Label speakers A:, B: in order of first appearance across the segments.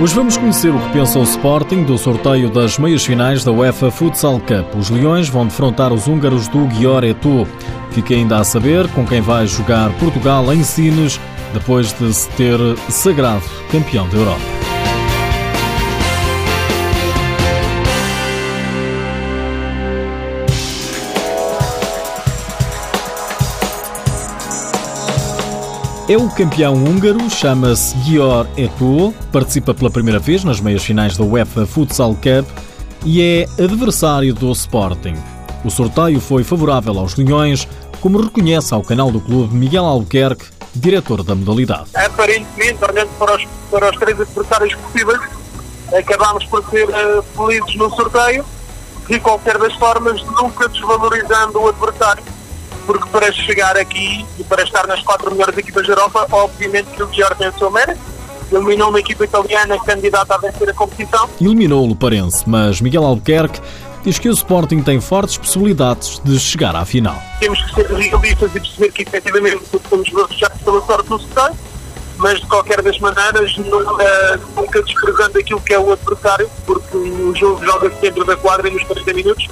A: Hoje vamos conhecer o que pensa o Sporting do sorteio das meias finais da UEFA Futsal Cup. Os Leões vão defrontar os húngaros do Gior Etu. Fica ainda a saber com quem vai jogar Portugal em Sines, depois de se ter sagrado campeão da Europa. É o campeão húngaro, chama-se Gior Eto, participa pela primeira vez nas meias finais da UEFA Futsal Cup e é adversário do Sporting. O sorteio foi favorável aos Leões, como reconhece ao canal do clube Miguel Albuquerque, diretor da modalidade.
B: Aparentemente, olhando para os, para os três adversários possíveis, acabámos por ser uh, felizes no sorteio, de qualquer das formas, nunca desvalorizando o adversário porque para chegar aqui e para estar nas quatro melhores equipas da Europa, obviamente que o Gior tem o seu mérito. Eliminou uma equipa italiana candidata a vencer a competição.
A: Eliminou o Luparense, mas Miguel Albuquerque diz que o Sporting tem fortes possibilidades de chegar à final.
B: Temos que ser realistas e perceber que efetivamente somos já pela sorte no sorteio, mas de qualquer das maneiras nunca, nunca desprezando aquilo que é o adversário, porque o jogo joga-se dentro da quadra e nos 40 minutos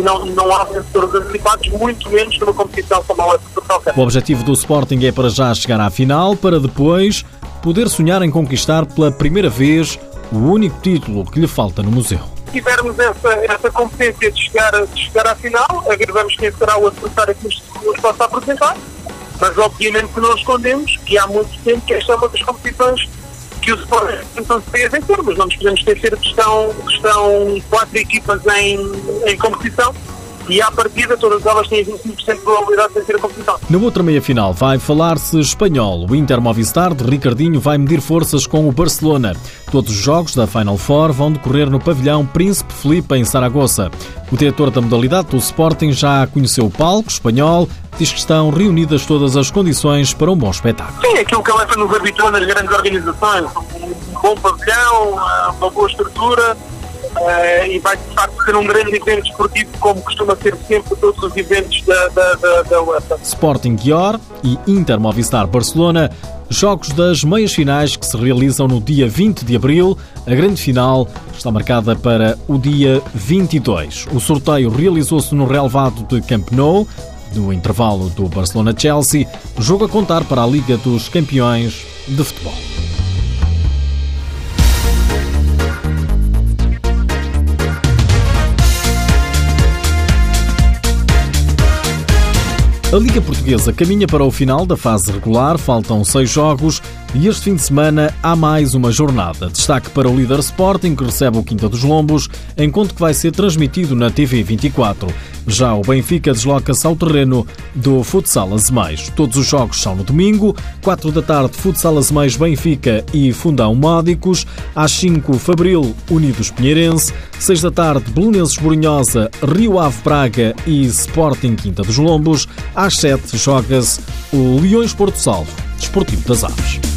B: e não, não há vencedores antecipados, muito menos numa competição como a UEFA
A: O objetivo do Sporting é para já chegar à final, para depois poder sonhar em conquistar pela primeira vez o único título que lhe falta no museu.
B: Se tivermos essa, essa competência de chegar, de chegar à final, agradamos quem será o adversário que nos, nos possa apresentar, mas obviamente que não escondemos que há muito tempo que esta é uma das competições que o Sporting então se a vencer, mas não nos podemos esquecer que estão, que estão quatro equipas em, em competição e à partida todas elas têm 25% de probabilidade de vencer a competição.
A: Na outra meia-final vai falar-se espanhol. O Inter Movistar de Ricardinho vai medir forças com o Barcelona. Todos os jogos da Final Four vão decorrer no pavilhão Príncipe Felipe em Saragoça. O diretor da modalidade do Sporting já conheceu o palco espanhol, diz que estão reunidas todas as condições para um bom espetáculo.
B: Sim, aquilo que a UEFA nos habitou nas grandes organizações. Um bom pavilhão, uma boa estrutura, Uh, e vai de facto ser um grande evento esportivo, como costuma ser sempre todos os eventos da, da, da, da UEFA.
A: Sporting Gior e Inter Movistar Barcelona, jogos das meias finais que se realizam no dia 20 de abril. A grande final está marcada para o dia 22. O sorteio realizou-se no relevado de Camp Nou, no intervalo do Barcelona-Chelsea, jogo a contar para a Liga dos Campeões de Futebol. A Liga Portuguesa caminha para o final da fase regular, faltam seis jogos e este fim de semana há mais uma jornada. Destaque para o líder Sporting, que recebe o Quinta dos Lombos, enquanto que vai ser transmitido na TV 24. Já o Benfica desloca-se ao terreno do Futsal Azemais. Todos os jogos são no domingo, 4 da tarde Futsal Azemais Benfica e Fundão Módicos, às 5 Fabril Unidos Pinheirense, 6 da tarde Belenenses Borinhosa, Rio Ave Braga e Sporting Quinta dos Lombos, às 7 joga-se o Leões Porto Salvo, Desportivo das Aves.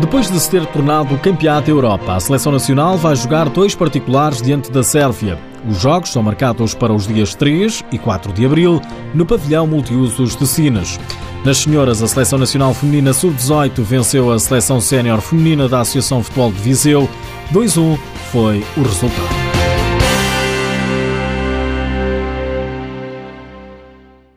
A: Depois de se ter tornado campeã da Europa, a seleção nacional vai jogar dois particulares diante da Sérvia. Os jogos são marcados para os dias 3 e 4 de abril no pavilhão multiusos de Sines. Nas senhoras, a seleção nacional feminina sub-18 venceu a seleção sénior feminina da Associação Futebol de Viseu. 2-1 foi o resultado.